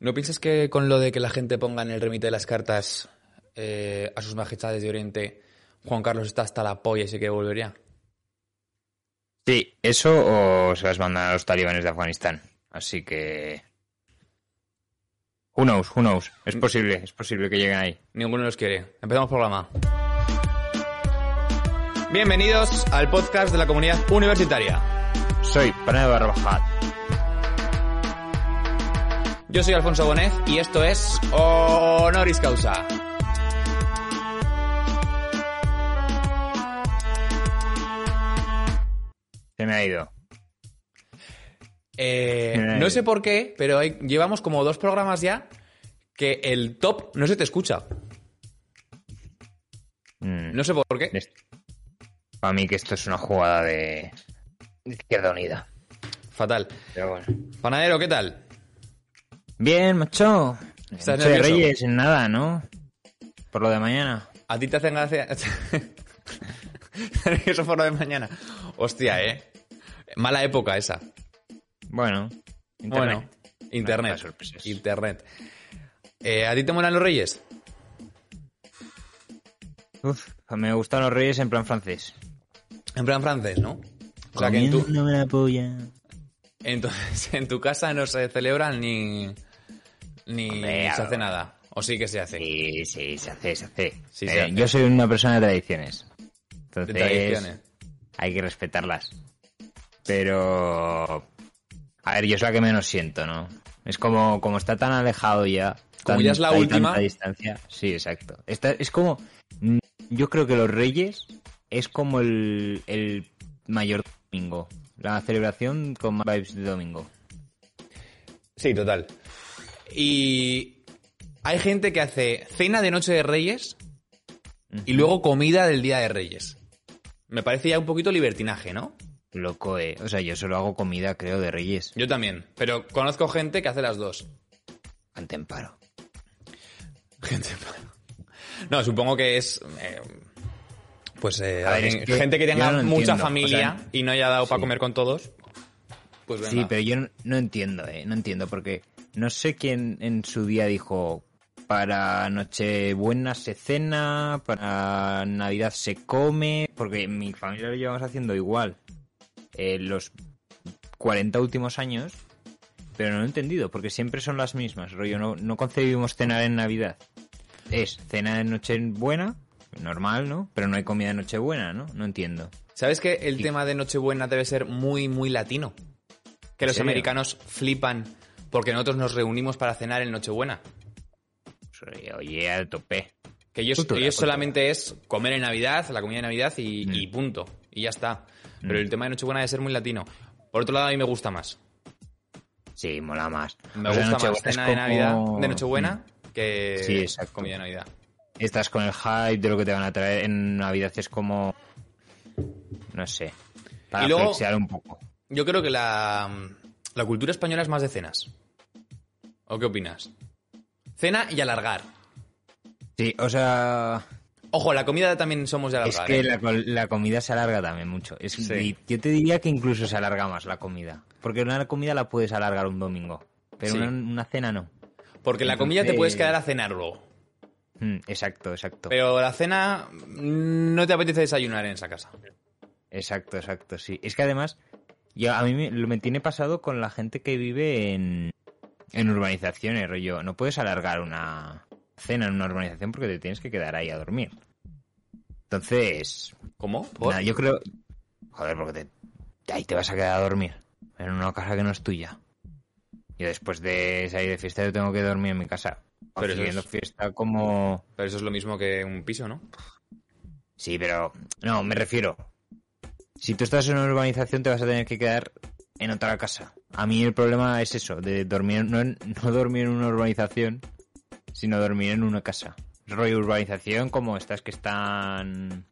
¿no piensas que con lo de que la gente ponga en el remite de las cartas eh, a sus majestades de Oriente, Juan Carlos está hasta la polla y se que volvería? Sí, eso o se las mandan a los talibanes de Afganistán. Así que... Who knows, who knows. Es posible, es posible que lleguen ahí. Ninguno los quiere. Empezamos programa. Bienvenidos al podcast de la comunidad universitaria. Soy Paneo Barbajat. Yo soy Alfonso Bonez y esto es Honoris Causa. Se me ha ido. Eh, no sé por qué, pero hay- llevamos como dos programas ya que el top no se te escucha. Mm, No sé por qué. Para mí que esto es una jugada de de Izquierda Unida. Fatal. Pero bueno. Panadero, ¿qué tal? Bien, macho. ¿Estás Noche de nervioso? Reyes, en nada, ¿no? Por lo de mañana. ¿A ti te hacen gracia? Eso por lo de mañana. Hostia, ¿eh? Mala época esa. Bueno. Bueno, Internet. internet. Internet. Eh, ¿A ti te molan los reyes? Uf, me gustan los Reyes en plan francés. En plan francés, ¿no? O sea que en tu, Comiéndome la polla. entonces, en tu casa no se celebran ni, ni Hombre, se hace nada. O sí que se hace. Sí, sí, se hace, se hace. Sí, Eh, se hace. Yo soy una persona de tradiciones. De Entonces, tradiciones. hay que respetarlas. Pero... A ver, yo es la que menos siento, ¿no? Es como, como está tan alejado ya. Como tan- ya es la última. distancia. Sí, exacto. Está- es como... mm, Yo creo que los Reyes es como el, el mayor domingo. La celebración con más vibes de domingo. Sí, total. Y hay gente que hace cena de Noche de Reyes y luego comida del Día de Reyes. Me parece ya un poquito libertinaje, ¿no? Loco, eh. O sea, yo solo hago comida, creo, de Reyes. Yo también. Pero conozco gente que hace las dos. Ante en paro. Gente. No, supongo que es. eh, pues eh, A ver, alguien- es que gente que tenga no mucha entiendo, familia o sea, y no haya dado para comer con todos. Pues venga. Sí, pero yo no, no entiendo, ¿eh? No entiendo, porque no sé quién en su día dijo para Nochebuena se cena, para Navidad se come, porque en mi familia lo llevamos haciendo igual eh, los 40 últimos años, pero no lo he entendido, porque siempre son las mismas, rollo, no, no concebimos cenar en Navidad. Es cena de Nochebuena, normal, ¿no? Pero no hay comida de Nochebuena, ¿no? No entiendo. ¿Sabes que el tema de Nochebuena debe ser muy, muy latino? Que los americanos flipan porque nosotros nos reunimos para cenar en Nochebuena. Oye, al tope. Que ellos, Cultura, ellos cultura. solamente es comer en Navidad, la comida de Navidad y, Mm. y punto. Y ya está. Pero el tema de Nochebuena debe ser muy latino. Por otro lado, a mí me gusta más. Sí, mola más. Me O sea, gusta más cena de Navidad, de Nochebuena, que Sí, exacto. comida de Navidad. Estás con el hype de lo que te van a traer en Navidad. Es como... No sé. Para Y luego- flexear un poco. Yo creo que la, la cultura española es más de cenas. ¿O qué opinas? Cena y alargar. Sí, o sea... Ojo, la comida también somos de Es alargar. que ¿eh? la, comida se alarga también mucho. Es, Sí. yo te diría que incluso se alarga más la comida. Porque una comida la puedes alargar un domingo. Pero Sí. una, una cena no. Porque la comida te puedes quedar a cenar luego. Mm, exacto, exacto. Pero la cena mm, no te apetece desayunar en esa casa. Exacto, exacto, sí. Es que además, yo, a mí me, lo me tiene pasado con la gente que vive en, en urbanizaciones, rollo. No puedes alargar una cena en una urbanización porque te tienes que quedar ahí a dormir. Entonces, ¿Cómo? ¿Por? nada, yo creo... Joder, porque te, ahí te vas a quedar a dormir. En una casa que no es tuya. Yo después de salir de fiesta yo tengo que dormir en mi casa. Pero eso es- fiesta como... Pero eso es lo mismo que un piso, ¿no? Sí, pero no, me refiero. Si tú estás en una urbanización te vas a tener que quedar en otra casa. A mí el problema es eso, de dormir, no, no dormir en una urbanización, sino dormir en una casa. Rollo urbanización como estas que están,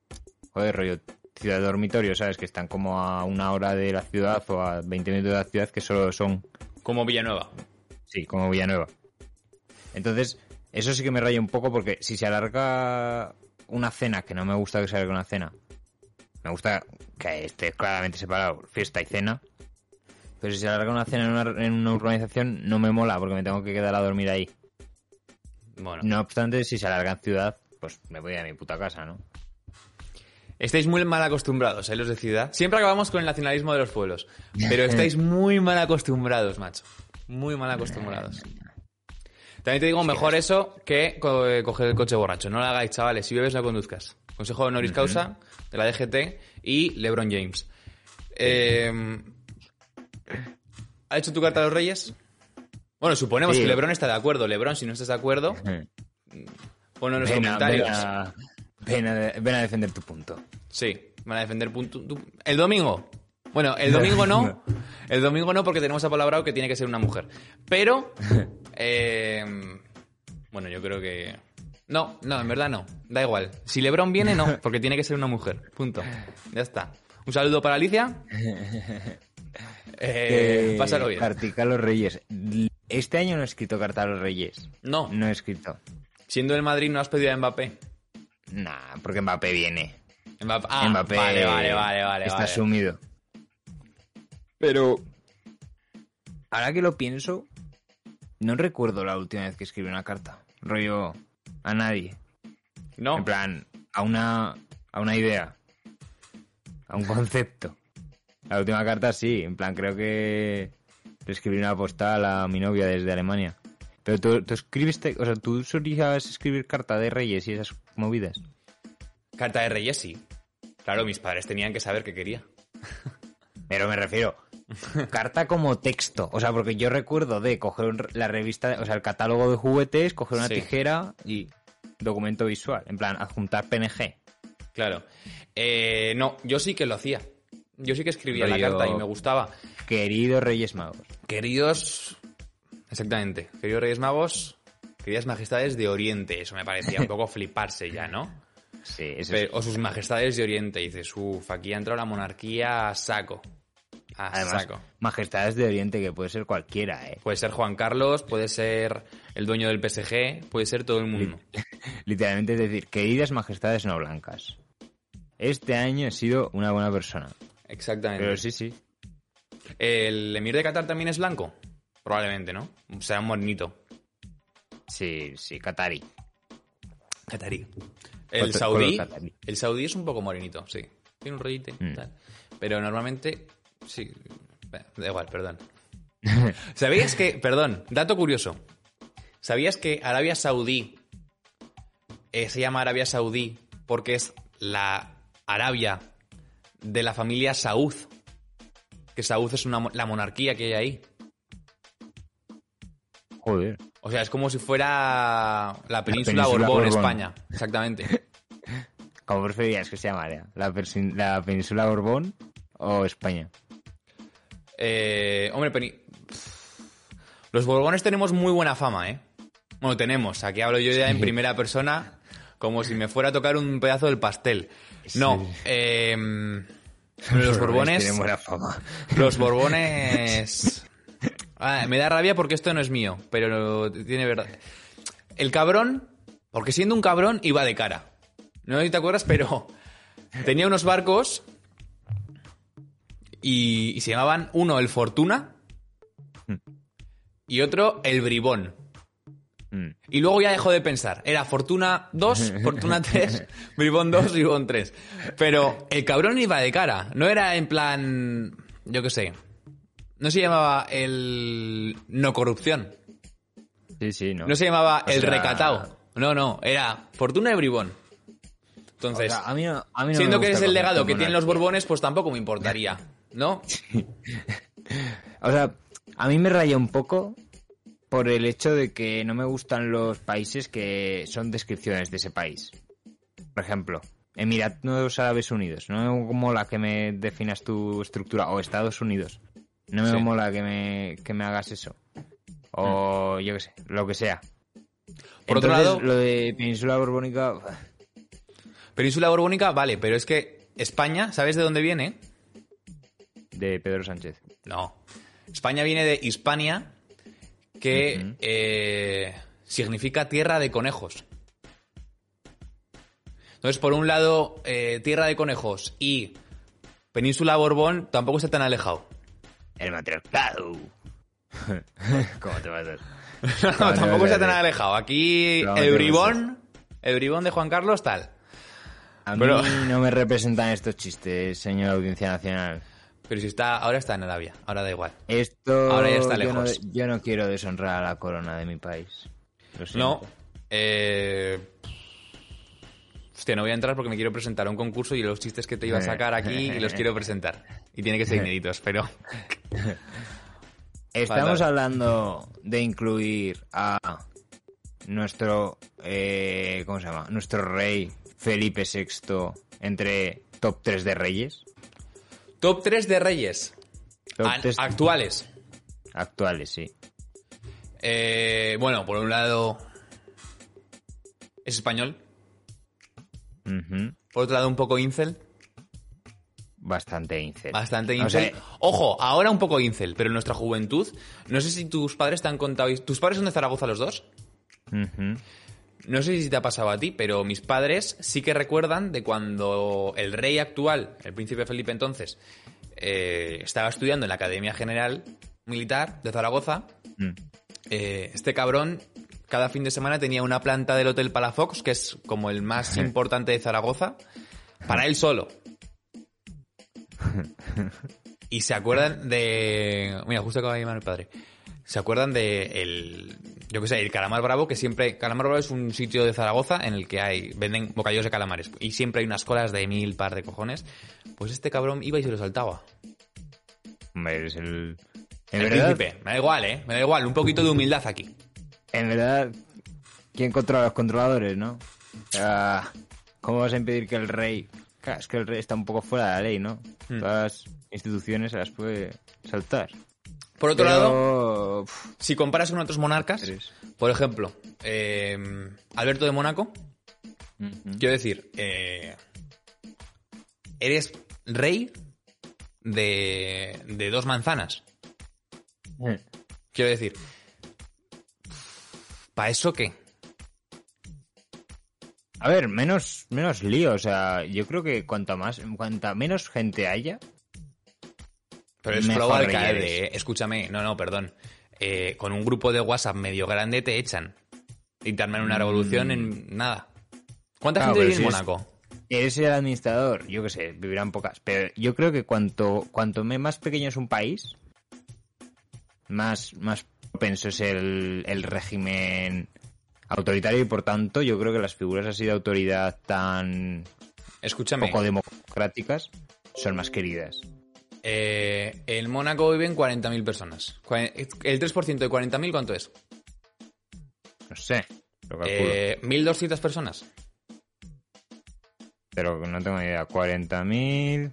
joder, rollo ciudad dormitorio, ¿sabes? Que están como a una hora de la ciudad o a 20 minutos de la ciudad que solo son Como Villanueva. Sí, como Villanueva. Entonces, eso sí que me raya un poco porque si se alarga una cena, que no me gusta que se alargue una cena, me gusta que esté claramente separado fiesta y cena, pero si se alarga una cena en una, en una urbanización no me mola porque me tengo que quedar a dormir ahí. Bueno. No obstante, si se alarga en ciudad, pues me voy a mi puta casa, ¿no? Estáis muy mal acostumbrados, ¿eh? Los de ciudad. Siempre acabamos con el nacionalismo de los pueblos. Pero estáis muy mal acostumbrados, macho. Muy mal acostumbrados. También te digo, mejor eso que co- eh, coger el coche borracho. No lo hagáis, chavales. Si bebes, no conduzcas. Consejo honoris causa de la DGT y LeBron James. Eh, ¿Ha hecho tu carta a los reyes? Bueno, suponemos Sí. que LeBron está de acuerdo. LeBron, si no estás de acuerdo, ponlo en los Ven a, comentarios. ven a- ven a- ven a defender tu punto. Sí, van a defender punto. tu- El domingo. Bueno, el domingo no. El domingo no porque tenemos apalabrado que tiene que ser una mujer. Pero, eh, bueno, yo creo que... No, no, en verdad no. Da igual. Si Lebron viene, no, porque tiene que ser una mujer. Punto. Ya está. Un saludo para Alicia. Eh, Eh, pásalo bien. Cartica a los Reyes. Este año no he escrito carta a los Reyes. No, No he escrito. siendo el Madrid no has pedido a Mbappé. Nah, porque Mbappé viene. Mbappé, ah, Mbappé vale, vale, vale, vale. está vale. sumido. Pero ahora que lo pienso, no recuerdo la última vez que escribí una carta. Rollo a nadie. No, En plan, a una a una idea. A un concepto. La última carta sí, en plan creo que le escribí una postal a mi novia desde Alemania. Pero tú, tú escribiste, o sea, tú solías escribir carta de reyes y esas movidas. carta de Reyes sí. Claro, mis padres tenían que saber qué quería. Pero me refiero, carta como texto. O sea, porque yo recuerdo de coger un- la revista, o sea, el catálogo de juguetes, coger una Sí. tijera y documento visual. En plan, adjuntar PNG. Claro. Eh, no, yo sí que lo hacía. Yo sí que escribía la carta y me gustaba. Queridos Reyes Magos. Queridos. Exactamente. Queridos Reyes Magos. Queridas Majestades de Oriente. Eso me parecía un poco fliparse ya, ¿no? Sí, eso Pero- o sus Majestades de Oriente. Y dices, uff, aquí ha entrado la monarquía a saco. A Además, saco. Majestades de Oriente, que puede ser cualquiera, ¿eh? Puede ser Juan Carlos, puede ser el dueño del PSG, puede ser todo el mundo. Literalmente es decir, queridas Majestades no blancas. Este año he sido una buena persona. Exactamente. Pero sí, sí. ¿El emir de Qatar también es blanco? Probablemente, ¿no? Será un morenito. Sí, sí, Qatari. Qatarí. El saudí. El saudí es un poco morenito, sí. Tiene un rollito y Mm. tal. Pero normalmente. Sí. Bueno, Da igual, perdón. ¿Sabías que. Perdón, dato curioso. ¿Sabías que Arabia Saudí eh, se llama Arabia Saudí porque es la Arabia de la familia Saud? Que Saud es una la monarquía que hay ahí. Joder. O sea, es como si fuera la península, península Borbón, Borbón. España. Exactamente. ¿Cómo preferías que se llamara? ¿La, persin- la península Borbón o España? Eh, hombre, los Borbones tenemos muy buena fama, ¿eh? Bueno, tenemos. Aquí hablo yo ya en primera persona, como si me fuera a tocar un pedazo del pastel. No, eh, los Borbones. Tienen buena fama. Los Borbones. Ah, me da rabia porque esto no es mío, pero tiene verdad. El cabrón, porque siendo un cabrón, iba de cara. No sé si te acuerdas, pero tenía unos barcos y, y se llamaban uno el Fortuna y otro el Bribón. Mm. Y luego ya dejó de pensar. Era Fortuna 2, Fortuna 3, Bribón 2, Bribón 3. Pero el cabrón iba de cara. No era en plan. Yo qué sé. No se llamaba el. No corrupción. Sí, sí, ¿no? No se llamaba O el sea- recatao. No, no. Era Fortuna y Bribón. O Entonces, sea, a mí no, a mí no siendo que gusta es el legado que tienen los. Borbones, pues tampoco me importaría. ¿No? O sea, a mí me raya un poco por el hecho de que no me gustan los países que son descripciones de ese país. Por ejemplo, Emiratos Árabes Unidos, no como la que me definas tu estructura, o Estados Unidos. No me Sí. mola que me, que me hagas eso. O yo qué sé, lo que sea. Por otro lado- lo de Península Borbónica... Península Borbónica, vale, pero es que España, ¿sabes de dónde viene? De Pedro Sánchez. No. España viene de Hispania, que eh, significa tierra de conejos. Entonces, por un lado, eh, tierra de conejos y Península Borbón tampoco está tan alejado. El matriarcado. ¿Cómo te vas a No, Vale, tampoco está tan alejado. Aquí No, el no bribón, el bribón de Juan Carlos, tal. A Pero- mí no me representan estos chistes, señor Audiencia Nacional. Pero si está, ahora está en Arabia, ahora da igual. Esto Ahora ya está yo, no, lejos. yo no quiero deshonrar a la corona de mi país. No. Eh... Hostia, no voy a entrar porque me quiero presentar a un concurso y los chistes que te iba a sacar aquí los quiero presentar. Y tiene que ser inéditos, pero... Estamos Fatal. hablando de incluir a nuestro, eh, ¿cómo se llama? Nuestro rey Felipe VI entre top 3 de reyes. Top 3 de reyes. Top An- 3 actuales. actuales, sí. Eh, bueno, por un lado... Es español. Por otro lado, un poco incel. Bastante incel. Bastante O incel. sea, Ojo, ahora un poco incel, pero en nuestra juventud... No sé si tus padres te han contado... ¿Tus padres son de Zaragoza los dos? No sé si te ha pasado a ti, pero mis padres sí que recuerdan de cuando el rey actual, el príncipe Felipe entonces, eh, estaba estudiando en la Academia General Militar de Zaragoza. Mm. Eh, este cabrón cada fin de semana tenía una planta del Hotel Palafox, que es como el más importante de Zaragoza, para él solo. Y se acuerdan de... Mira, justo acaba de llamar mi padre. ¿Se acuerdan de el, yo qué sé, el calamar bravo? Que siempre, calamar bravo es un sitio de Zaragoza en el que hay, venden bocadillos de calamares. Y siempre hay unas colas de mil par de cojones. Pues este cabrón iba y se lo saltaba. Hombre, es el... En el verdad, príncipe. Me da igual, ¿eh? Me da igual. Un poquito de humildad aquí. en verdad, ¿quién controla a los controladores, no? Sea, ¿cómo vas a impedir que el rey... Claro, es que el rey está un poco fuera de la ley, ¿no? Mm. Todas las instituciones se las puede saltar. Por otro lado, Pero, si comparas con otros monarcas, por ejemplo, eh, Alberto de Mónaco, quiero decir, eh, eres rey de, de dos manzanas. Quiero decir, ¿para eso qué? A ver, menos, menos lío, o sea, yo creo que cuanto más, cuanta menos gente haya, Pero es flow al caer, eh. Escúchame, no, no, perdón. Eh, con un grupo de WhatsApp medio grande te echan. Y te arman una revolución en nada. ¿Cuánta Claro, gente vive en si Mónaco? eres el administrador, yo qué sé, vivirán pocas, pero yo creo que cuanto, cuanto más pequeño es un país, más, más propenso es el, el régimen autoritario y por tanto yo creo que las figuras así de autoridad tan Escúchame. poco democráticas son más queridas. Eh, en Mónaco viven 40.000 personas. ¿El 3% de 40.000 cuánto es? No sé, lo calculo, Eh, 1.200 personas. pero no tengo ni idea. 40.000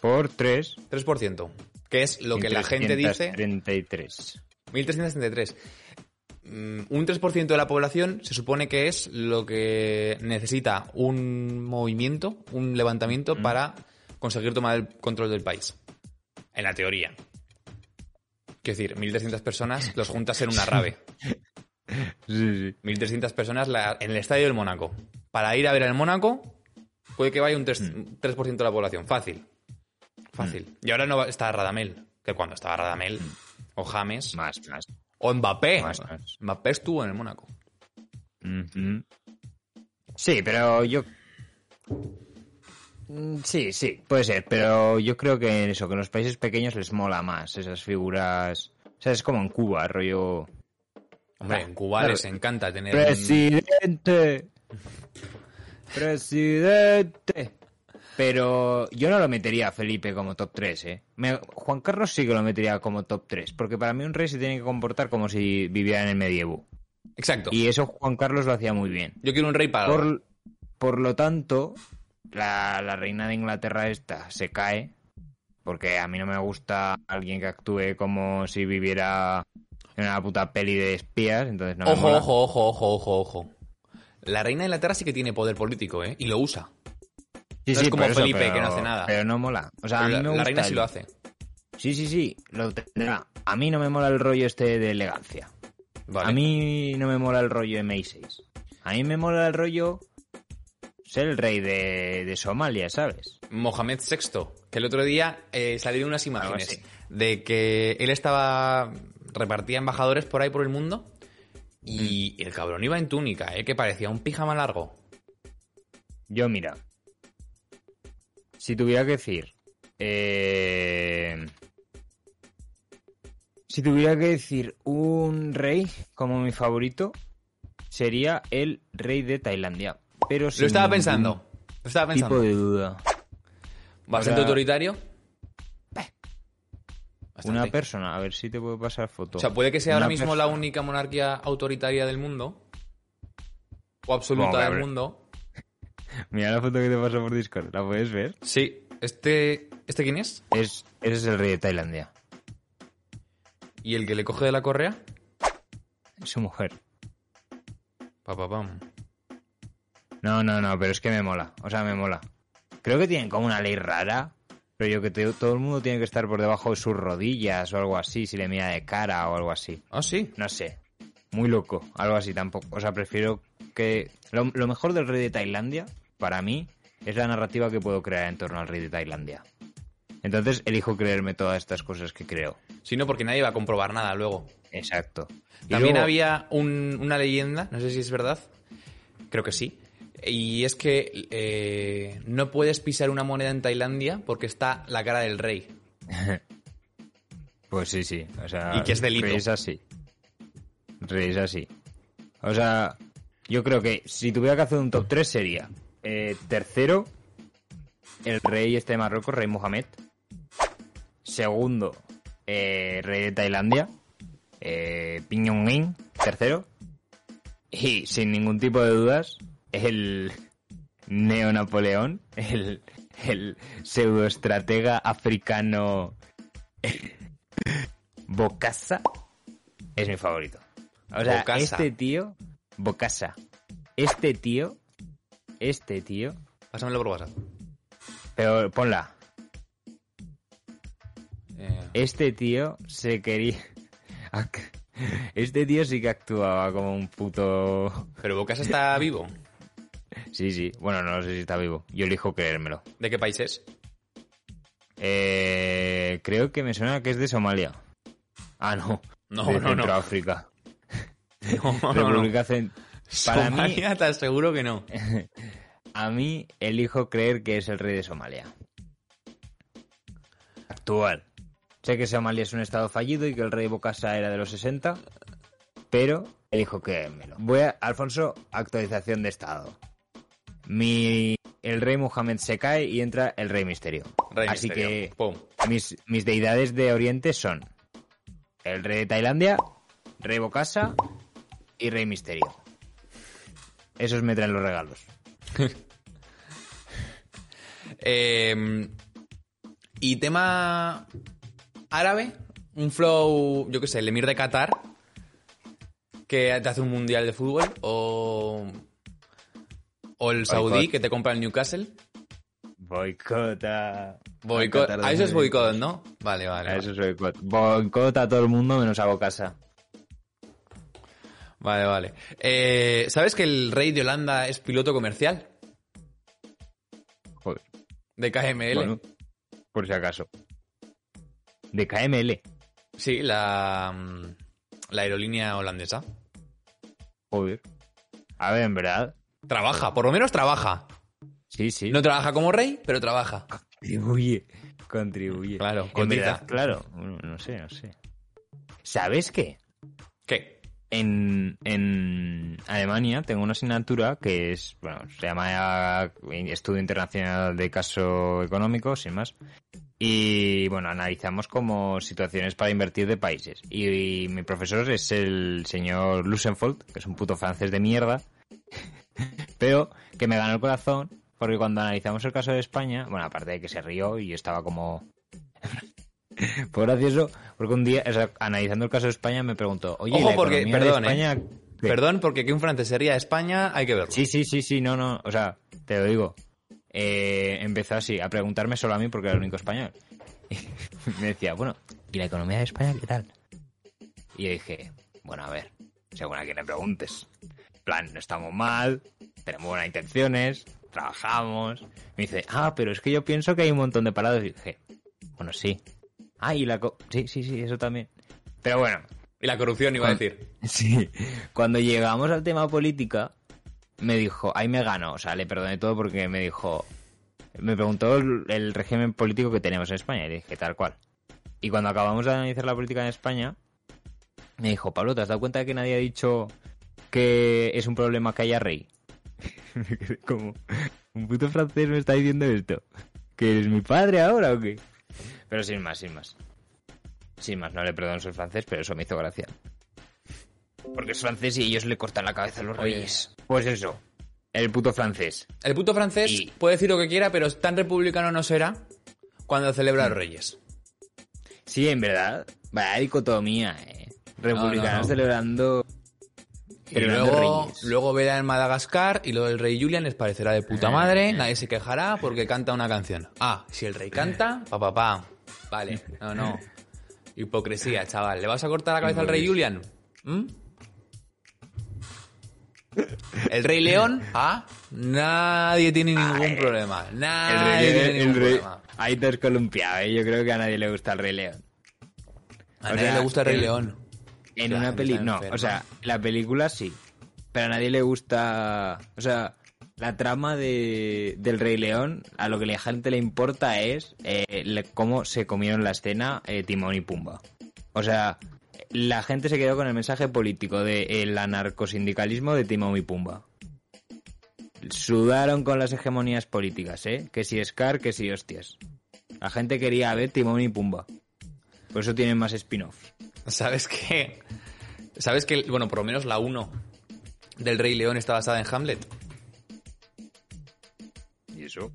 por 3. 3%. Que es lo que la gente dice. 33. 1.333. Mm, Un 3% de la población se supone que es lo que necesita un movimiento, un levantamiento para conseguir tomar el control del país. En la teoría. Quiero decir, 1.300 personas los juntas en una rave. Sí, sí. 1.300 personas la- en el estadio del Mónaco. Para ir a ver el Mónaco, puede que vaya un 3%, un 3% de la población. Fácil. Fácil. Y ahora no va- está Radamel. Que cuando estaba Radamel, o James, Más, más. o Mbappé. Más, más. Mbappé estuvo en el Mónaco. Sí, pero yo. Mm, Sí, sí, puede ser, pero yo creo que en eso, que en los países pequeños les mola más esas figuras. O sea, es como en Cuba, rollo. Hombre, en Cuba Claro. les encanta tener. Presidente. Presidente. Pero yo no lo metería a Felipe como top 3, ¿eh? Me- Juan Carlos sí que lo metería como top 3, porque para mí un rey se tiene que comportar como si viviera en el medievo. Exacto. Y eso Juan Carlos lo hacía muy bien. Yo quiero un rey para. Por, por lo tanto, la, la reina de Inglaterra esta se cae Porque a mí no me gusta alguien que actúe como si viviera en una puta peli de espías, entonces no me Ojo, mola. ojo, ojo, ojo, ojo, ojo. La reina de Inglaterra sí que tiene poder político, ¿eh? Y lo usa. Sí, no es como eso, Felipe, pero- que no hace nada. Pero no mola. O sea, a mí la, me la gusta reina sí lo hace. Sí, sí, sí, lo tendrá. A mí no me mola el rollo este de elegancia. Vale. A mí no me mola el rollo M6. A mí me mola el rollo ser el rey de, de Somalia, ¿sabes? Mohamed VI, que el otro día eh, salieron unas imágenes de que él estaba. repartía embajadores por ahí por el mundo. Y Mm. el cabrón iba en túnica, ¿eh? Que parecía un pijama largo. Yo, mira. Si tuviera que decir. eh, si tuviera que decir un rey como mi favorito, sería el rey de Tailandia. Pero Lo estaba pensando. Lo estaba Tipo pensando. de duda. Bastante sea- autoritario. Una persona, a ver si te puedo pasar foto. O sea, puede que sea Una ahora mismo la única monarquía autoritaria del mundo. O absoluta del mundo. Mira la foto que te paso por Discord, ¿la puedes ver? Sí. Este. ¿Este quién es? Es, ese es el rey de Tailandia. ¿Y el que le coge de la correa? Es su mujer. Pa, pa, pam. No, no, no, pero es que me mola. O sea, me mola. Creo que tienen como una ley rara, pero yo que te- todo el mundo tiene que estar por debajo de sus rodillas o algo así, si le mira de cara o algo así. Ah, sí. No sé. Muy loco, algo así tampoco. O sea, prefiero que... Lo, lo mejor del rey de Tailandia, para mí, es la narrativa que puedo crear en torno al rey de Tailandia. Entonces elijo creerme todas estas cosas que creo. Si no, porque nadie va a comprobar nada luego. Exacto. Y También luego- había un- una leyenda, no sé si es verdad, creo que sí, y es que eh, no puedes pisar una moneda en Tailandia porque está la cara del rey. Pues sí, sí. O sea, Y que es delito. Rey es así. Rey es así. O sea, yo creo que si tuviera que hacer un top 3 sería eh, tercero, el rey este de Marruecos, rey Mohamed. Segundo, eh, rey de Tailandia, eh, Piñonguín, tercero. Y sin ningún tipo de dudas, el Neo Napoleón, el, el pseudoestratega africano Bocasa es mi favorito. O sea, este tío, Bocasa, este tío, este tío, Pásamelo por WhatsApp. pero ponla, Eh, este tío se quería... Este tío sí que actuaba como un puto... pero Bocas está vivo. Sí, sí, bueno, no sé si está vivo. Yo elijo creérmelo. ¿De qué país es? Eh, creo que me suena que es de Somalia. Ah, no. No, de no, no. Centroáfrica. No, no, no. República Cent- Para mí, Somalia, te aseguro que no. a mí elijo creer que es el rey de Somalia. Actual. Sé que Somalia es un estado fallido y que el rey Bokassa era de los 60, pero elijo creérmelo. Voy a, Alfonso, actualización de estado. Mi, el rey Mohamed se cae y entra el rey Misterio. Rey Así Misterio. que Pum. mis, mis deidades de Oriente son el rey de Tailandia, rey Bokassa y rey Misterio. Esos me traen los regalos. Eh, y tema árabe, un flow, yo qué sé, el emir de Qatar, que te hace un mundial de fútbol, o, o el saudí que te compra el Newcastle. Boicota. Boicot. Qatar A eso es 2022. boicot, ¿no? Vale, vale. A eso es boicot. Boicota a todo el mundo menos a Bokassa. Vale, vale. Eh, ¿Sabes que el rey de Holanda es piloto comercial Joder. de KML? Bueno, por si acaso. De KML. Sí, la, mm, la aerolínea holandesa. Joder. A ver, en verdad. Trabaja, por lo menos trabaja. Sí, sí. No trabaja como rey, pero trabaja. Contribuye. Contribuye. Claro, En cotiza. verdad, claro. Bueno, no sé, no sé. ¿Sabes qué? ¿Qué? En, en Alemania tengo una asignatura que es, bueno, se llama Estudio Internacional de Caso Económico, sin más. Y bueno, analizamos como situaciones para invertir de países. Y, mi profesor es el señor Lusenfold, que es un puto francés de mierda, pero que me ganó el corazón porque cuando analizamos el caso de España, bueno, aparte de que se rió y estaba como Fue gracioso porque un día, o sea, analizando el caso de España, me preguntó, oye, ¿y Ojo, la porque, economía de perdón, España ¿eh? qué?". Perdón, porque que un francés se ría de España hay que verlo. Sí, sí, sí, sí, no, no, o sea, te lo digo. Eh, empezó así, a preguntarme solo a mí porque era el único español. Y me decía, bueno, ¿y la economía de España qué tal? Y yo dije, bueno, a ver, según a quien le preguntes. En plan, no estamos mal, tenemos buenas intenciones, trabajamos. Me dice, ah, pero es que yo pienso que hay un montón de parados. Y dije, bueno, sí. Ah, y la... co- sí, sí, sí, eso también. Pero bueno, Y la corrupción iba a decir. Sí, cuando llegamos al tema política, me dijo, ahí me ganó, o sea, le perdoné todo porque me dijo, me preguntó el, el régimen político que tenemos en España y le dije, tal cual. Y cuando acabamos de analizar la política en España, me dijo, Pablo, ¿te has dado cuenta de que nadie ha dicho que es un problema que haya rey? Como, un puto francés me está diciendo esto. ¿Que eres mi padre ahora o qué? Pero sin más, sin más. Sin más, no le perdono ser francés, pero eso me hizo gracia. Porque es francés y ellos le cortan la cabeza a los reyes. Pues eso, el puto francés. El puto francés Y- puede decir lo que quiera, pero tan republicano no será cuando celebra los Reyes. Sí, en verdad, vaya dicotomía, eh. Republicanos No, no, no. celebrando... Celebrando luego, luego verá en Madagascar y lo del rey Julian les parecerá de puta madre, nadie se quejará porque canta una canción. Ah, si el rey canta, pa pa pa. Vale, no, no. Hipocresía, chaval. ¿Le vas a cortar la cabeza al rey Julian? ¿Mm? El rey León, ah, nadie tiene ningún problema. El Nadie rey, tiene el ningún rey- problema. Ahí te has columpiado, eh. Yo creo que a nadie le gusta el Rey León. A O nadie sea, le gusta el rey el- León. En una está No, enferma. o sea, la película sí. Pero a nadie le gusta... O sea, la trama de, del Rey León, a lo que la gente le importa es eh, le- cómo se comieron la escena eh, Timón y Pumba. O sea, la gente se quedó con el mensaje político del anarcosindicalismo de Timón y Pumba. Sudaron con las hegemonías políticas, ¿eh? Que si Scar, que si hostias. La gente quería ver Timón y Pumba. Por eso tienen más spin-offs. ¿Sabes qué? ¿Sabes que, bueno, por lo menos la 1 del Rey León está basada en Hamlet? ¿Y eso?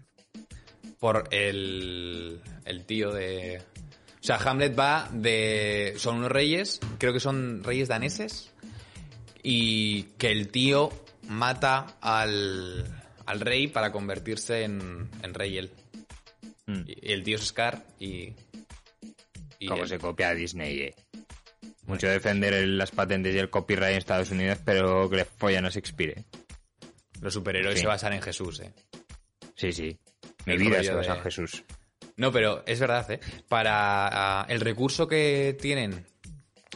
Por el, el tío de... O sea, Hamlet va de... Son unos reyes, creo que son reyes daneses, y que el tío mata al, al rey para convertirse en, en rey él. Mm. Y el tío es Scar y... y Como se copia a Disney, eh. Mucho defender el- las patentes y el copyright en Estados Unidos, pero que le follan a eh. Los superhéroes Sí. se basan en Jesús, eh. Sí, sí. Mi El vida se basa de- en Jesús. No, pero es verdad, ¿eh? Para el recurso que tienen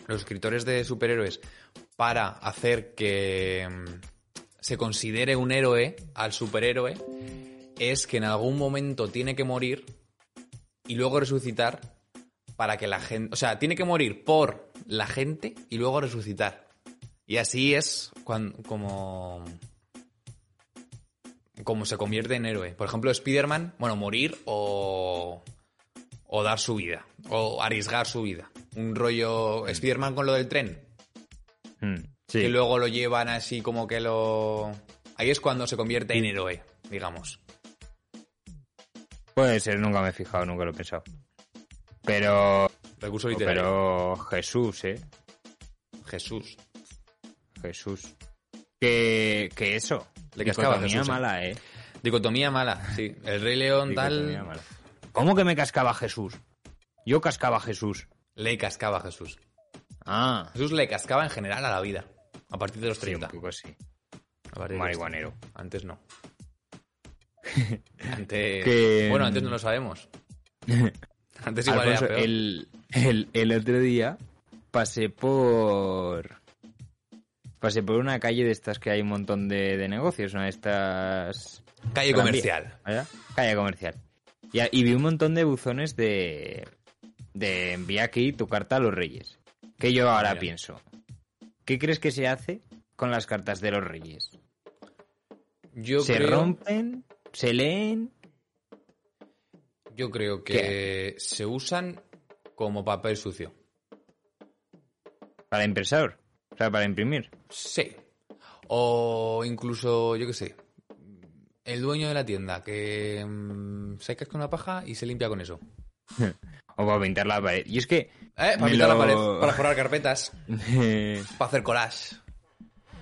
los escritores de superhéroes para hacer que mm, se considere un héroe al superhéroe es que en algún momento tiene que morir y luego resucitar para que la gente... O sea, tiene que morir por la gente y luego resucitar. Y así es cuan- como como se convierte en héroe. Por ejemplo, Spider-Man, bueno, morir o, o dar su vida, o arriesgar su vida. Un rollo Spider-Man con lo del tren, Mm, Sí. que luego lo llevan así como que lo... Ahí es cuando se convierte en héroe, digamos. Puede ser, nunca me he fijado, nunca lo he pensado. Pero. Recurso literario. Pero Jesús, eh. Jesús. Jesús. Que, que eso. Le cascaba Dicotomía Jesús, eh. mala, eh. Dicotomía mala, sí. El Rey León Dicotomía tal... mala. ¿Cómo que me cascaba Jesús? Yo cascaba a Jesús. Le cascaba a Jesús. Ah. Jesús le cascaba en general a la vida. A partir de los Sí, un 30. poco así. A de Marihuanero. 30. Antes no. Antes... Que- Bueno, antes no lo sabemos. Antes igual Alfonso, era peor. el, el, el otro día pasé por. Pasé por una calle de estas que hay un montón de, de negocios, una de estas. Calle comercial. ¿verdad? Calle comercial. Y, vi un montón de buzones de. de envía aquí tu carta a los reyes. Que yo ahora pienso. ¿Qué crees que se hace con las cartas de los reyes? Yo ¿Se creo, rompen? ¿Se leen? Yo creo que se usan como papel sucio. ¿Para impresor? O sea, para imprimir. Sí. O incluso, yo qué sé, el dueño de la tienda que mm, se casca una paja y se limpia con eso. O para pintar la pared. Y es que... Eh, para pintar la pared, para forrar carpetas, le, para hacer collage.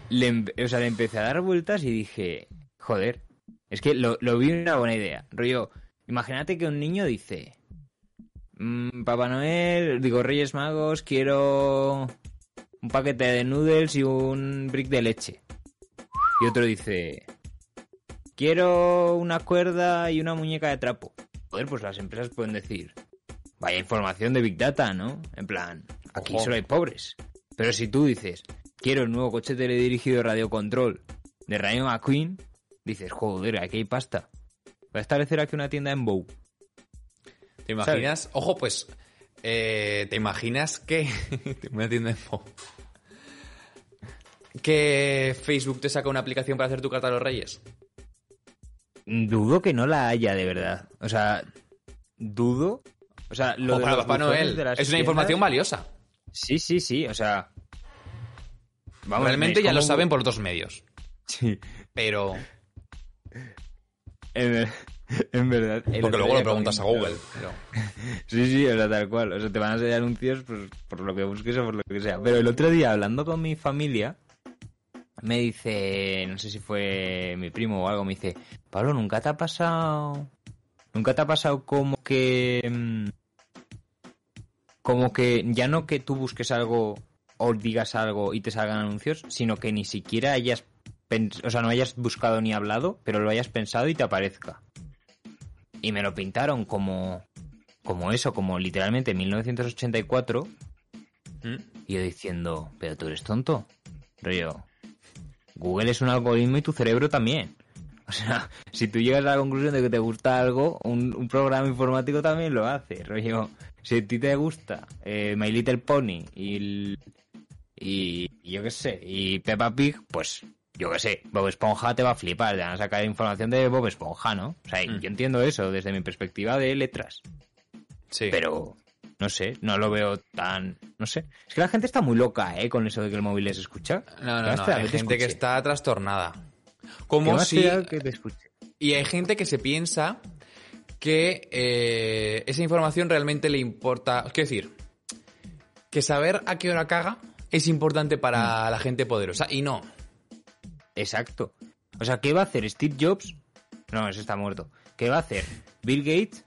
empe- o sea, le empecé a dar vueltas y dije, joder, es que lo, lo vi una buena idea. Rollo, imagínate que un niño dice, "Mm, Papá Noel, digo Reyes Magos, quiero un paquete de noodles y un brick de leche. Y otro dice, quiero una cuerda y una muñeca de trapo. Joder, pues las empresas pueden decir, vaya información de Big Data, ¿no? En plan, aquí Ojo. solo hay pobres. Pero si tú dices, quiero el nuevo coche teledirigido Radio Control de Rayo McQueen, dices, joder, aquí hay pasta. A establecer aquí una tienda en Bow. ¿Te imaginas? Ojo, pues. eh, ¿Te imaginas que. Te voy a tienda en Mo. Que Facebook te saca una aplicación para hacer tu carta a los reyes. Dudo que no la haya de verdad. O sea, dudo. O sea, lo o de para Papá Noel. de Es una información valiosa. Sí, sí, sí. O sea. Vamos, Realmente ya lo saben por otros medios. Sí. Pero. En, ver- en verdad. Porque luego lo preguntas a Google. pero- Sí, sí, o sea, tal cual. O sea, te van a salir anuncios pues, por lo que busques o por lo que sea. Pero el otro día, hablando con mi familia, me dice, no sé si fue mi primo o algo, me dice, Pablo, ¿nunca te ha pasado... ¿Nunca te ha pasado como que... mm, Como que ya no que tú busques algo o digas algo y te salgan anuncios, sino que ni siquiera hayas... O sea, no hayas buscado ni hablado, pero lo hayas pensado y te aparezca. Y me lo pintaron como como eso, como literalmente 1984, ¿Mm? y yo diciendo, pero tú eres tonto. Rollo, Google es un algoritmo y tu cerebro también. O sea, si tú llegas a la conclusión de que te gusta algo, un, un programa informático también lo hace. Rollo, si a ti te gusta eh, My Little Pony y, y yo qué sé, y Peppa Pig, pues yo qué sé, Bob Esponja te va a flipar, te van a sacar información de Bob Esponja, ¿no? O sea, Mm. yo entiendo eso desde mi perspectiva de letras. Sí. Pero, no sé, no lo veo tan... No sé. Es que la gente está muy loca, ¿eh? Con eso de que el móvil les escucha. No, no, ¿Qué no. Hay gente que está trastornada. ¿Qué Como si. que te escuche? Y hay gente que se piensa que eh, esa información realmente le importa. Quiero decir, que saber a qué hora caga es importante para la gente poderosa. Y no. Exacto. O sea, ¿qué va a hacer Steve Jobs? No, ese está muerto. ¿Qué va a hacer Bill Gates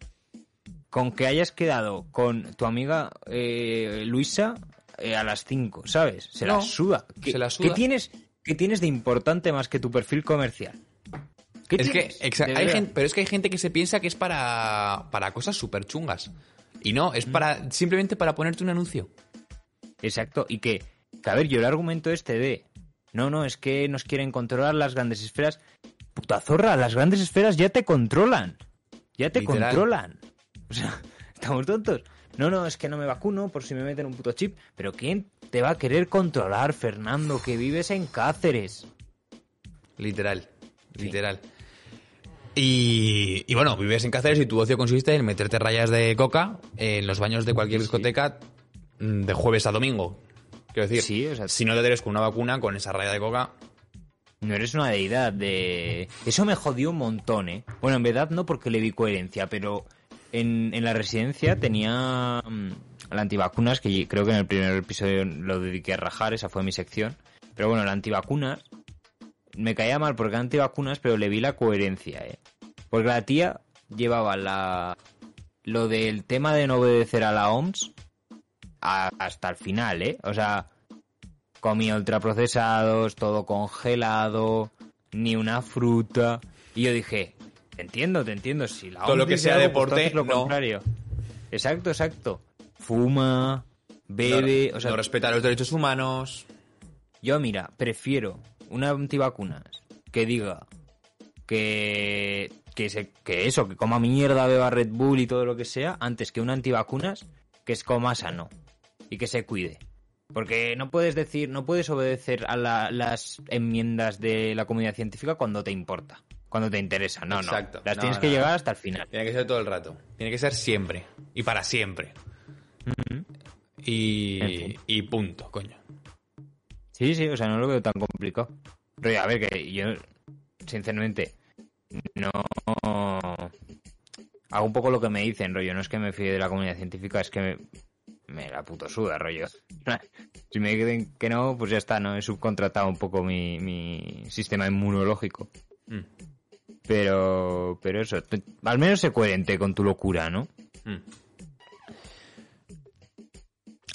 con que hayas quedado con tu amiga eh, Luisa eh, a las 5, ¿sabes? Se No, la suda. ¿Qué, se la suda. ¿qué tienes, ¿Qué tienes de importante más que tu perfil comercial? ¿Qué Es que, tienes? hay gente, pero es que hay gente que se piensa que es para, para cosas súper chungas. Y no, es para simplemente para ponerte un anuncio. Exacto, y que, que, a ver, yo el argumento este de, no, no, es que nos quieren controlar las grandes esferas. Puta zorra, las grandes esferas ya te controlan. Ya te Literal. controlan. O sea, estamos tontos. No, no, es que no me vacuno por si me meten un puto chip. Pero ¿quién te va a querer controlar, Fernando, que vives en Cáceres? Literal. Literal. Y, y bueno, vives en Cáceres y tu ocio consiste en meterte rayas de coca en los baños de cualquier discoteca mm, de jueves a domingo. Quiero decir, Sí, o sea- si no te eres con una vacuna, con esa raya de coca, No eres una deidad de... Eso me jodió un montón, ¿eh? Bueno, en verdad no porque le vi coherencia, pero en, en la residencia tenía mm, la antivacunas, que creo que en el primer episodio lo dediqué a rajar, esa fue mi sección. Pero bueno, la antivacunas me caía mal porque era antivacunas, pero le vi la coherencia, ¿eh? Porque la tía llevaba la lo del tema de no obedecer a la OMS a- hasta el final, ¿eh? O sea, comía ultraprocesados, todo congelado, ni una fruta. Y yo dije, te entiendo, te entiendo. Si la Todo lo que sea algo, deporte, pues lo no. contrario. Exacto, exacto. Fuma, bebe, no, o sea, no respeta los derechos humanos. yo, mira, prefiero una antivacunas que diga que, que, se, que eso, que coma mierda, beba Red Bull y todo lo que sea, antes que una antivacunas que es coma sano y que se cuide. Porque no puedes decir, no puedes obedecer a la- las enmiendas de la comunidad científica cuando te importa, cuando te interesa. No, Exacto. no. Las No, tienes no, que no. llegar hasta el final. Tiene que ser todo el rato. Tiene que ser siempre. Y para siempre. Y, En fin. y punto, coño. Sí, sí, o sea, no lo veo tan complicado. Pero a ver, que yo, sinceramente, no... hago un poco lo que me dicen, rollo. No es que me fíe de la comunidad científica, es que me, me la puto suda, rollo. si me dicen que no, pues ya está, ¿no? He subcontratado un poco mi, mi sistema inmunológico. Mm. Pero, pero eso, al menos sé coherente con tu locura, ¿no?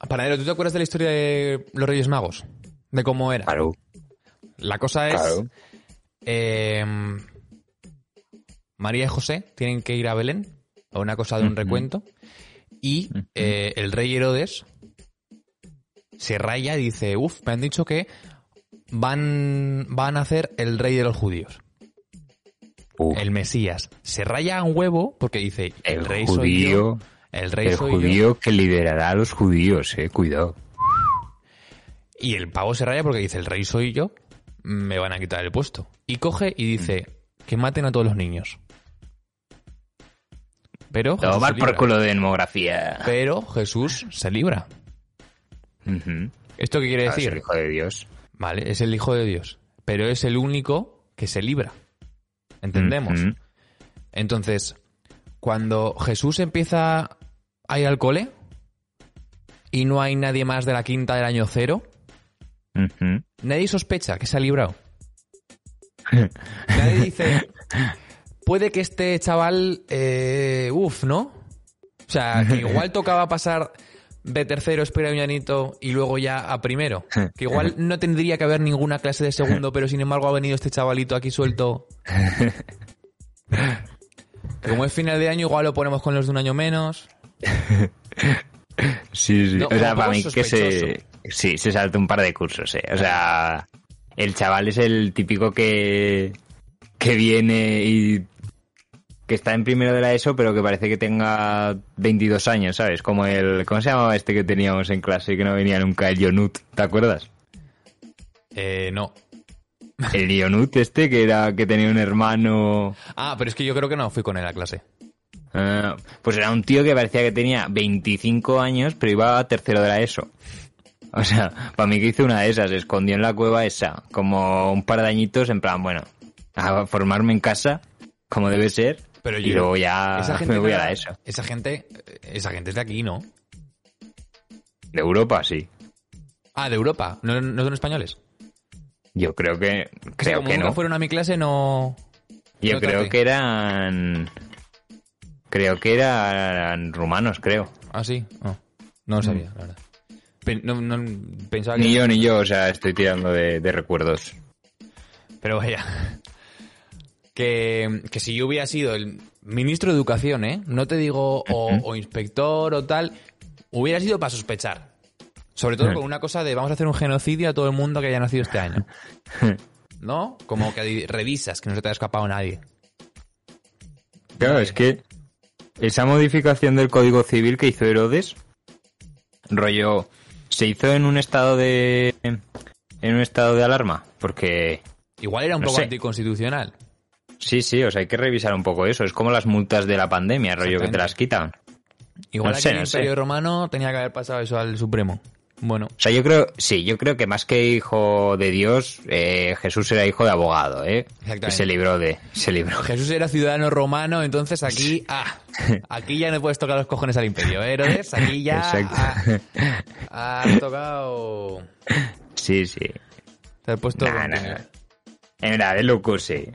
Panadero, ¿tú te acuerdas de la historia de los Reyes Magos? De cómo era. Claro. La cosa es. Claro. eh, María y José tienen que ir a Belén a una cosa de un recuento. Y eh, el rey Herodes se raya y dice: Uf, me han dicho que van, van a hacer el rey de los judíos, Uf, el Mesías. Se raya un huevo porque dice: El, el rey soy yo. El rey el soy yo. judío que liderará a los judíos, eh, cuidado. Y el pavo se raya porque dice, el rey soy yo, me van a quitar el puesto. Y coge y dice, que maten a todos los niños. Pero Jesús, Tomar por culo de demografía. Pero Jesús se libra. ¿Esto qué quiere Ah, es decir? el hijo de Dios. Vale, es el hijo de Dios. Pero es el único que se libra. ¿Entendemos? Entonces, cuando Jesús empieza a ir al cole y no hay nadie más de la quinta del año cero. Nadie sospecha que se ha librado. Nadie dice, puede que este chaval, eh, uff, ¿no? O sea, que igual tocaba pasar de tercero, espera un añito y luego ya a primero. Que igual no tendría que haber ninguna clase de segundo, pero sin embargo ha venido este chavalito aquí suelto. Que como es final de año, igual lo ponemos con los de un año menos. Sí, sí. No, o sea, para mí que se... Sí, se salta un par de cursos, eh. O sea, el chaval es el típico que... que viene y... que está en primero de la ESO, pero que parece que tenga 22 años, ¿sabes? Como el... ¿Cómo se llamaba este que teníamos en clase y que no venía nunca? El Yonut, ¿te acuerdas? Eh, no. El Yonut este que era que tenía un hermano... Ah, pero es que yo creo que no fui con él a clase. Ah, pues era un tío que parecía que tenía 25 años, pero iba a tercero de la ESO. O sea, para mí que hizo una de esas, se escondió en la cueva esa, como un par de añitos, en plan, bueno, a formarme en casa, como debe ser, Pero y yo- luego ya esa gente me voy a la ESO. Esa gente, esa gente es de aquí, ¿no? De Europa, sí. Ah, de Europa, no, no son españoles. Yo creo que, creo como que no. fueron a mi clase, no. Yo no creo traté. que eran, creo que eran rumanos, creo. Ah, sí. No, no lo sabía, la verdad. Pen- no- no- pensaba que. Ni yo ni yo, o sea, estoy tirando de, de recuerdos. Pero vaya. Que, que si yo hubiera sido el ministro de Educación, ¿eh? No te digo o, o inspector o tal, hubiera sido para sospechar. Sobre todo con una cosa de vamos a hacer un genocidio a todo el mundo que haya nacido este año. ¿No? Como que revisas que no se te haya escapado nadie. Claro, es que esa modificación del Código Civil que hizo Herodes, rollo, se hizo en un estado de en un estado de alarma, porque Igual era un No poco sé. anticonstitucional. Sí, sí, o sea, hay que revisar un poco eso, es como las multas de la pandemia, rollo que te las quitan. Igual No aquí sé, en el no sé. Imperio Romano tenía que haber pasado eso al Supremo. Bueno, O sea, yo creo, sí, yo creo que más que hijo de Dios, eh, Jesús era hijo de abogado, ¿eh? Exactamente. Y se libró de, se libró. Jesús era ciudadano romano, entonces aquí, ah, aquí ya no puedes tocar los cojones al imperio. ¿eh, Herodes, aquí ya Exacto. ah, has tocado... Sí, sí. Te has puesto... Nah, nah, verdad, de sí.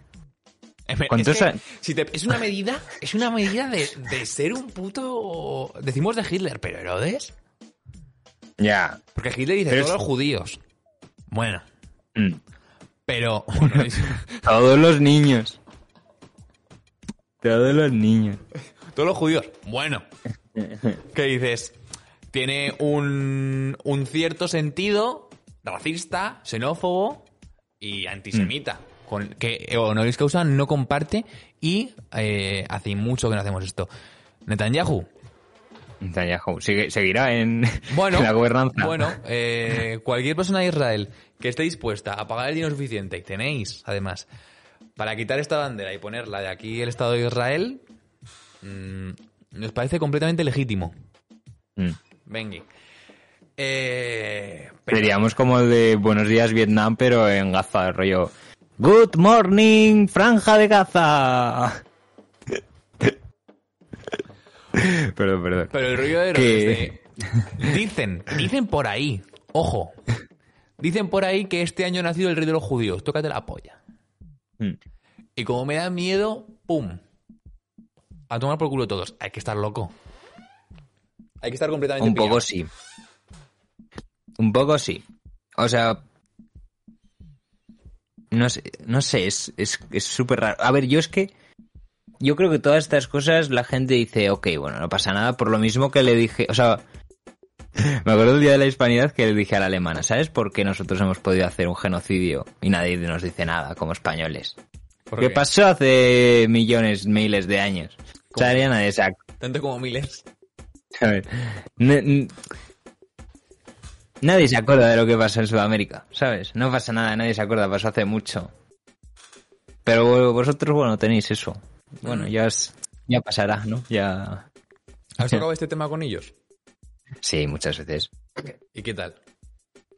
Es me- ¿Cuántos es que a- si te- es una medida, es una medida de, de ser un puto... Decimos de Hitler, pero Herodes... Ya. Porque Hitler dice Pero todos es- los judíos. Bueno, Mm. pero... bueno, es- Todos los niños. Todos los niños. Todos los judíos. Bueno. ¿Qué dices? Tiene un, un cierto sentido racista, xenófobo y antisemita. Con, que Honoris Causa no comparte y eh, hace mucho que no hacemos esto. Netanyahu. Netanyahu sigue, seguirá en, Bueno, en la gobernanza. bueno eh, cualquier persona de Israel que esté dispuesta a pagar el dinero suficiente, y tenéis, además, para quitar esta bandera y ponerla de aquí el Estado de Israel, mm, nos parece completamente legítimo. Mm. Venga. Eh, pero- Seríamos como el de Buenos días Vietnam, pero en Gaza, rollo. Good morning, franja de Gaza. perdón, perdón. Pero el rollo de, Que- de- Dicen, dicen por ahí, ojo. Dicen por ahí que este año ha nacido el rey de los judíos. Tócate la polla. Mm. Y como me da miedo, ¡pum! A tomar por culo todos. Hay que estar loco. Hay que estar completamente Un poco sí. Un poco sí. O sea. No sé, no sé, es es es súper raro. A ver, yo es que. Yo creo que todas estas cosas la gente dice, ok, bueno, no pasa nada, por lo mismo que le dije. O sea. Me acuerdo el día de la hispanidad que le dije a la alemana, ¿sabes por qué nosotros hemos podido hacer un genocidio y nadie nos dice nada como españoles? ¿Por ¿Qué qué? pasó hace millones, miles de años? O sea, nadie Tanto como miles. a ver, nadie se acuerda de lo que pasó en Sudamérica, ¿sabes? No pasa nada, nadie se acuerda, pasó hace mucho. Pero vosotros, bueno, tenéis eso. Bueno, ya, es- ya pasará, ¿no? Ya... ¿Has tocado este tema con ellos? Sí, muchas veces. ¿Y qué tal?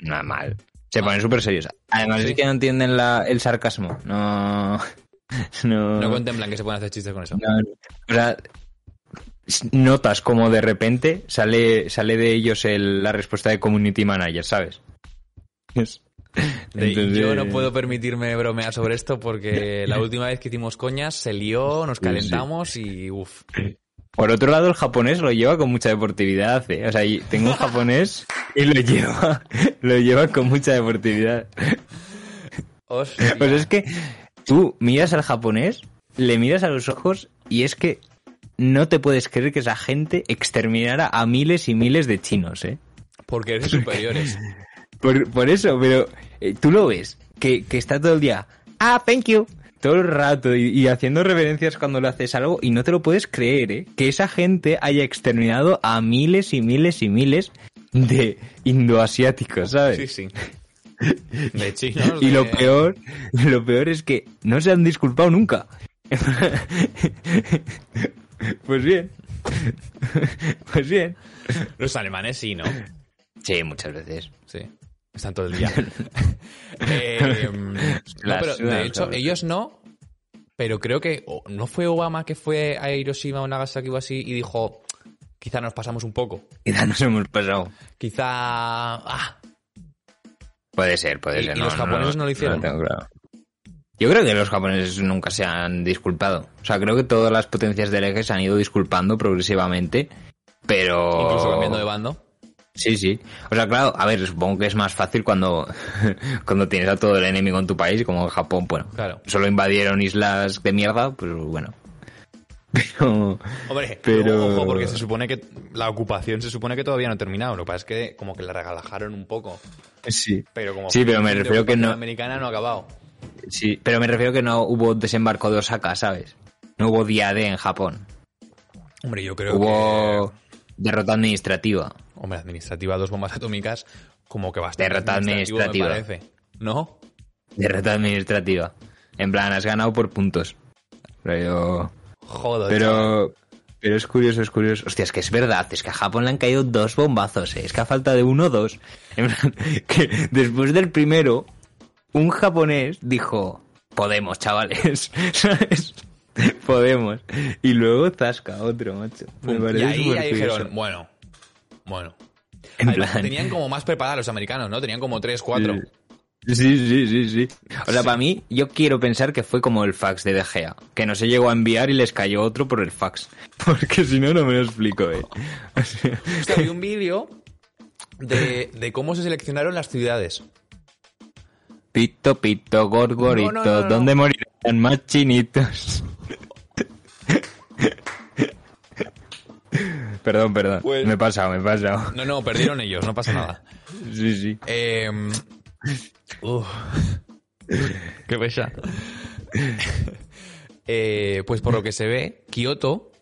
Nada mal. Se ponen súper serios. Además ¿Sí? es que no entienden la- el sarcasmo. No... No... No contemplan que se pueden hacer chistes con eso. No, o sea, notas como de repente sale, sale de ellos el- la respuesta de community manager, ¿sabes? Es- De- Entonces- Yo no puedo permitirme bromear sobre esto porque la última vez que hicimos coñas se lió, nos Sí, sí. calentamos y uff. Por otro lado, el japonés lo lleva con mucha deportividad, ¿eh? O sea, y tengo un japonés y lo lleva, lo lleva con mucha deportividad. Pues es que tú miras al japonés, le miras a los ojos y es que no te puedes creer que esa gente exterminara a miles y miles de chinos, ¿eh? Porque eres superiores. Por, por eso, pero eh, tú lo ves, que, que está todo el día, ah, thank you, todo el rato y, y haciendo reverencias cuando le haces algo y no te lo puedes creer, ¿eh? Que esa gente haya exterminado a miles y miles y miles de indoasiáticos, ¿sabes? Sí, sí. De chinos. Y lo peor, lo peor es que no se han disculpado nunca. pues bien. Pues bien. Los alemanes sí, ¿no? Sí, muchas veces. Sí. Están todo el día. Eh, no, Las pero de hecho, ellos no. Pero creo que no fue Obama que fue a Hiroshima o Nagasaki o así y dijo, quizá nos pasamos un poco. Quizá nos hemos pasado. Quizá... Ah, Puede ser, puede ¿Y- ser. y los japoneses no lo hicieron? tengo claro. Yo creo que los japoneses nunca se han disculpado. O sea, creo que todas las potencias del eje se han ido disculpando progresivamente. Pero. incluso cambiando de bando. Sí, sí. O sea, claro, a ver, supongo que es más fácil cuando, cuando tienes a todo el enemigo en tu país, como en Japón, bueno. Claro. Solo invadieron islas de mierda, pues bueno. Pero. Hombre, Pero- ojo, porque se supone que la ocupación se supone que todavía no ha terminado. Lo que pasa es que como que la regalajaron un poco. Sí. Pero como Sí, pero me refiero que no- americana no ha acabado. Sí, pero me refiero que no hubo desembarco de Osaka, ¿sabes? No hubo día D en Japón. Hombre, yo creo Hubo que... derrota administrativa. Hombre, administrativa, dos bombas atómicas, como que bastante Derrota me administrativa. parece. ¿No? Derrota administrativa. En plan, has ganado por puntos. Pero. Joder. Pero. Pero es curioso, es curioso. Hostia, es que es verdad, es que a Japón le han caído dos bombazos, ¿eh? es que a falta de uno, dos. En plan, que después del primero, un japonés dijo, podemos, chavales, ¿sabes? Podemos. Y luego zasca otro, macho. Me Pum, y ahí ya dijeron, bueno, bueno. En Además, plan- Tenían como más preparados los americanos, ¿no? Tenían como tres, cuatro. Sí, sí, sí, sí. O sea, para mí, yo quiero pensar que fue como el fax de De Gea, que no se llegó a enviar y les cayó otro por el fax. Porque si no, no me lo explico, eh. O sea, Hostia, vi un vídeo de, de cómo se seleccionaron las ciudades. Pito, pito, gorgorito, No, no, no, no. ¿dónde morirán más chinitos? perdón, perdón. Pues- Me he pasado, me he pasado. No, no, perdieron ellos, no pasa nada. Sí, sí. Eh, uf. qué pesa. Eh, pues por lo que se ve, Kioto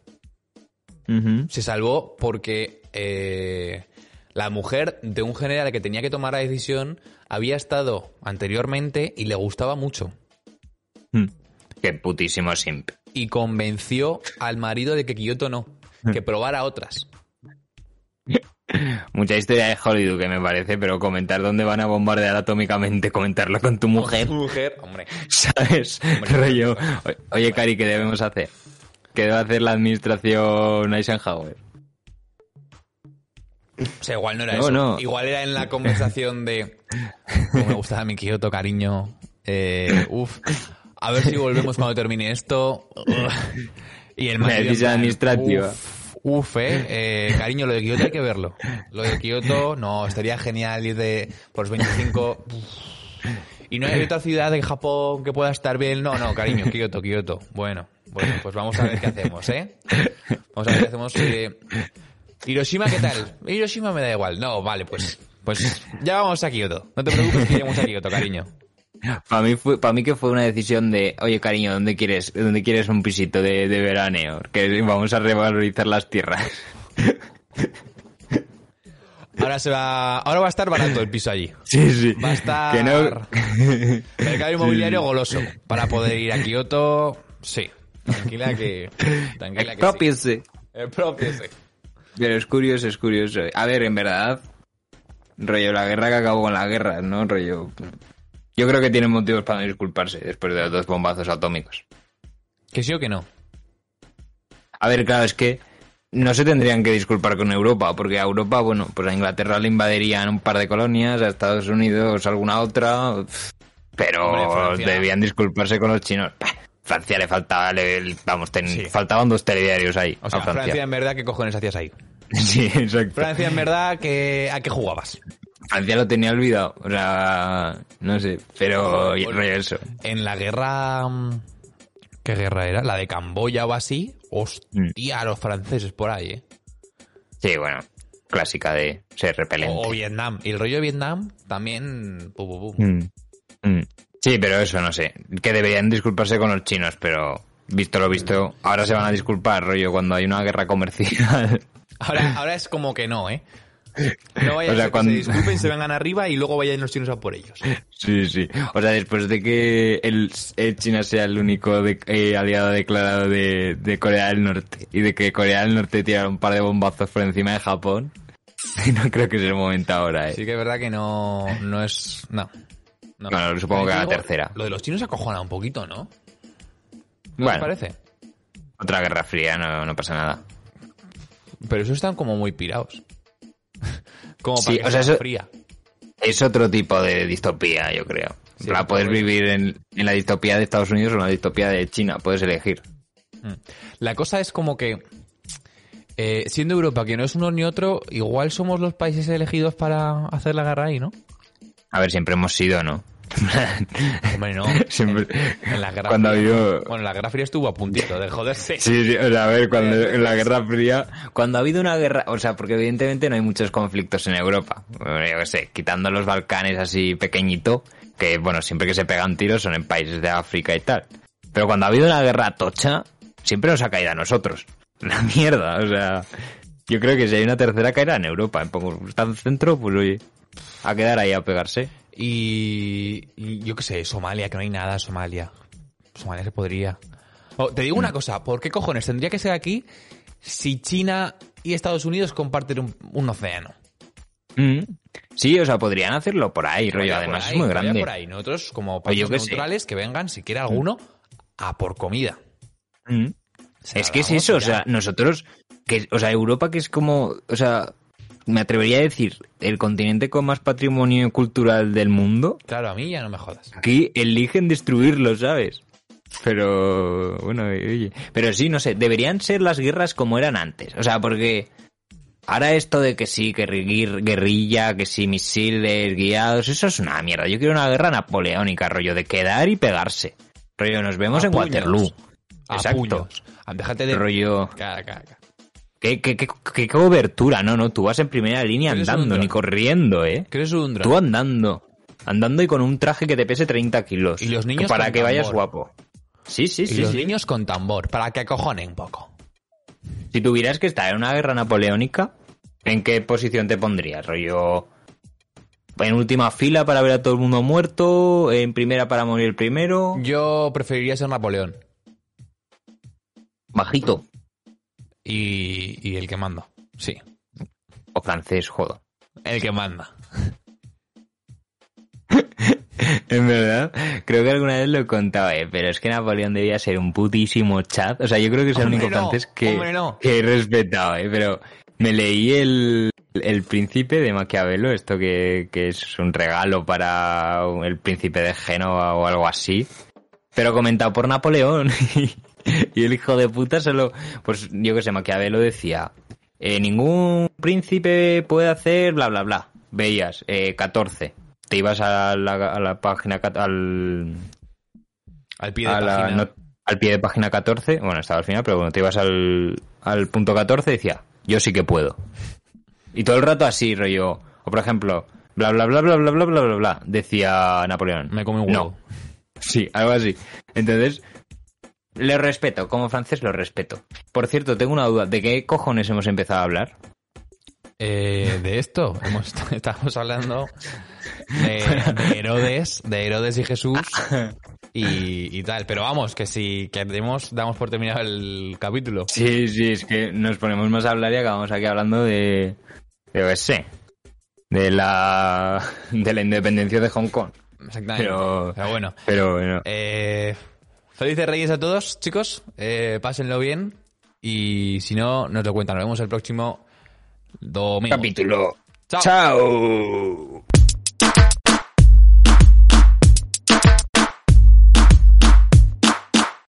se salvó porque eh, la mujer de un general que tenía que tomar la decisión había estado anteriormente y le gustaba mucho. Mm. Qué putísimo simp. Y convenció al marido de que Kioto no, que probara otras. Mucha historia de Hollywood que me parece, pero comentar dónde van a bombardear atómicamente, comentarlo con tu mujer, Su mujer, hombre. ¿sabes? Hombre, Rollo, "O- oye, Cari, ¿qué debemos hacer? ¿Qué debe hacer la administración Eisenhower. O sea, igual no era No, eso. no. Igual era en la conversación de. Como me gustaba mi Kioto, cariño. Eh, uf. A ver si volvemos cuando termine esto. Y el plan, administrativa. Uf, uf, eh. Eh, Cariño, lo de Kioto hay que verlo. Lo de Kioto, no, estaría genial ir de por los 25. Uf. Y no hay otra ciudad en Japón que pueda estar bien. No, no, cariño, Kioto, Kioto. Bueno, bueno, pues vamos a ver qué hacemos, ¿eh? Vamos a ver qué hacemos. eh. Hiroshima, ¿qué tal? Hiroshima me da igual. No, vale, pues, pues ya vamos a Kioto. No te preocupes que iremos a Kioto, cariño. Para mí, fue, para mí que fue una decisión de, oye cariño, ¿dónde quieres, dónde quieres un pisito de, de veraneo? Que vamos a revalorizar las tierras. Ahora se va, ahora va a estar barato el piso allí. Sí, sí. Va a estar Que no... mercado inmobiliario goloso para poder ir a Kioto. Sí, tranquila que, tranquila que sí. Expropiese. Pero es curioso, es curioso. A ver, en verdad, rollo, la guerra que acabó con la guerra, ¿no? Rollo... Yo creo que tienen motivos para no disculparse después de los dos bombazos atómicos. Que sí o que no. A ver, claro, es que no se tendrían que disculpar con Europa, porque a Europa, bueno, pues a Inglaterra le invadirían un par de colonias, a Estados Unidos alguna otra, pero Hombre, debían disculparse con los chinos. Bah, Francia le faltaba, le- vamos, ten- Sí. faltaban dos telediarios ahí O sea, a Francia. Francia. en verdad, ¿qué cojones hacías ahí? Sí, exacto. Francia en verdad, que ¿a qué jugabas? Francia lo tenía olvidado, o sea, no sé, pero eso. En la guerra... mm, ¿Qué guerra era? La de Camboya o así. Hostia, los franceses por ahí, ¿eh? Sí, bueno, clásica de ser repelente. O, o Vietnam. Y el rollo de Vietnam también... pum, pum, pum. Mm, mm. Sí, pero eso no sé. Que deberían disculparse con los chinos, pero visto lo visto, ahora se van a disculpar, rollo, cuando hay una guerra comercial. Ahora, ahora es como que no, ¿eh? No vaya O a sea, que cuando- se disculpen, se vengan arriba y luego vayan los chinos a por ellos. sí, sí. O sea, después de que el, eh, China sea el único de- eh, aliado declarado de, de Corea del Norte y de que Corea del Norte tira un par de bombazos por encima de Japón, no creo que sea el momento ahora, ¿eh? Sí que es verdad que no, no es... No. No. Supongo que Pero la tercera. Lo de los chinos acojona un poquito, ¿no? ¿No Bueno. te parece? Otra guerra fría, no, no pasa nada. Pero eso están como muy pirados. como para Sí, que o sea, sea eso- fría. Es otro tipo de distopía, yo creo. Sí, pero bueno. vivir en, en la distopía de Estados Unidos o en la distopía de China, puedes elegir. Mm. La cosa es como que, eh, siendo Europa, que no es uno ni otro, igual somos los países elegidos para hacer la guerra ahí, ¿no? A ver, siempre hemos sido, ¿no? Hombre, no. Siempre- En, en la guerra cuando ha fría, habido- no. Bueno, la guerra fría estuvo a puntito de joderse. Sí, sí, o sea, a ver, cuando en la Guerra Fría, cuando ha habido una guerra, o sea, porque evidentemente no hay muchos conflictos en Europa, Bueno, yo qué sé, quitando los Balcanes así pequeñito, que bueno, siempre que se pegan tiros son en países de África y tal. Pero cuando ha habido una guerra tocha, siempre nos ha caído a nosotros. La mierda, o sea, yo creo que si hay una tercera caerá en Europa, en poco, está en el centro, pues oye, a quedar ahí a pegarse. Y, y yo qué sé, Somalia, que no hay nada, Somalia. Somalia se podría. Oh, te digo una cosa, ¿por qué cojones tendría que ser aquí si China y Estados Unidos comparten un, un océano? Mm. Sí, o sea, podrían hacerlo por ahí, rollo, además ahí, es muy grande. por ahí. Nosotros, como países sé. neutrales, que vengan, si quiere alguno, a por comida. Mm. Es que es eso, o sea, nosotros, que, o sea, Europa que es como, o sea, me atrevería a decir, el continente con más patrimonio cultural del mundo, Claro, a mí ya no me jodas. aquí eligen destruirlo, ¿sabes? Pero, bueno, oye, pero sí, no sé, deberían ser las guerras como eran antes, o sea, porque ahora esto de que sí, que guerrilla, que sí, misiles guiados, eso es una mierda. Yo quiero una guerra napoleónica, rollo, de quedar y pegarse. Rollo, nos vemos A en puños. Waterloo. A Exacto. puños. Déjate de... Rollo... Caca, caca. ¿Qué, qué, qué, qué cobertura? No, no, tú vas en primera línea andando, ni corriendo, ¿eh? ¿Qué un dron? Tú andando. Andando y con un traje que te pese 30 kilos. Y los niños Para con que vayas guapo. Sí, sí, y sí. los sí. niños con tambor, para que acojonen un poco. Si tuvieras que estar en una guerra napoleónica, ¿en qué posición te pondrías? Rollo... En última fila para ver a todo el mundo muerto, en primera para morir el primero, Yo preferiría ser Napoleón. bajito Y, y el que manda. Sí, o francés, jodo. el que manda. En verdad, creo que alguna vez lo he contado, eh, pero es que Napoleón debía ser un putísimo chat. O sea, yo creo que es el único no, francés que, no. que he respetado, eh, pero me leí el, el príncipe de Maquiavelo, esto que, que es un regalo para el príncipe de Génova o algo así, pero comentado por Napoleón. y el hijo de puta solo, pues yo que sé, Maquiavelo decía, eh, ningún príncipe puede hacer bla bla bla. Veías, eh, 14. Te ibas a la, a la página, al, Al pie de la- página. no- al pie de página 14, bueno, estaba al final, pero cuando te ibas al, al punto 14 decía, yo sí que puedo. Y todo el rato así, rollo, o por ejemplo, bla bla bla bla bla bla bla bla bla, decía Napoleón. Me come un huevo. No. Sí, algo así. Entonces, le respeto, como francés lo respeto. Por cierto, tengo una duda, ¿de qué cojones hemos empezado a hablar? Eh, de esto, hemos, estamos hablando de, de Herodes, de Herodes y Jesús y, y tal. Pero vamos, que si queremos, damos por terminado el capítulo. Sí, sí, es que nos ponemos más a hablar y acabamos aquí hablando de, de yo qué sé, de la, de la independencia de Hong Kong. Exactamente. Pero- Pero bueno. Pero bueno, Eh, felices Reyes a todos, chicos. Eh, pásenlo bien. Y si no, nos lo cuentan. Nos vemos el próximo domingo. capítulo. Chao. Chao.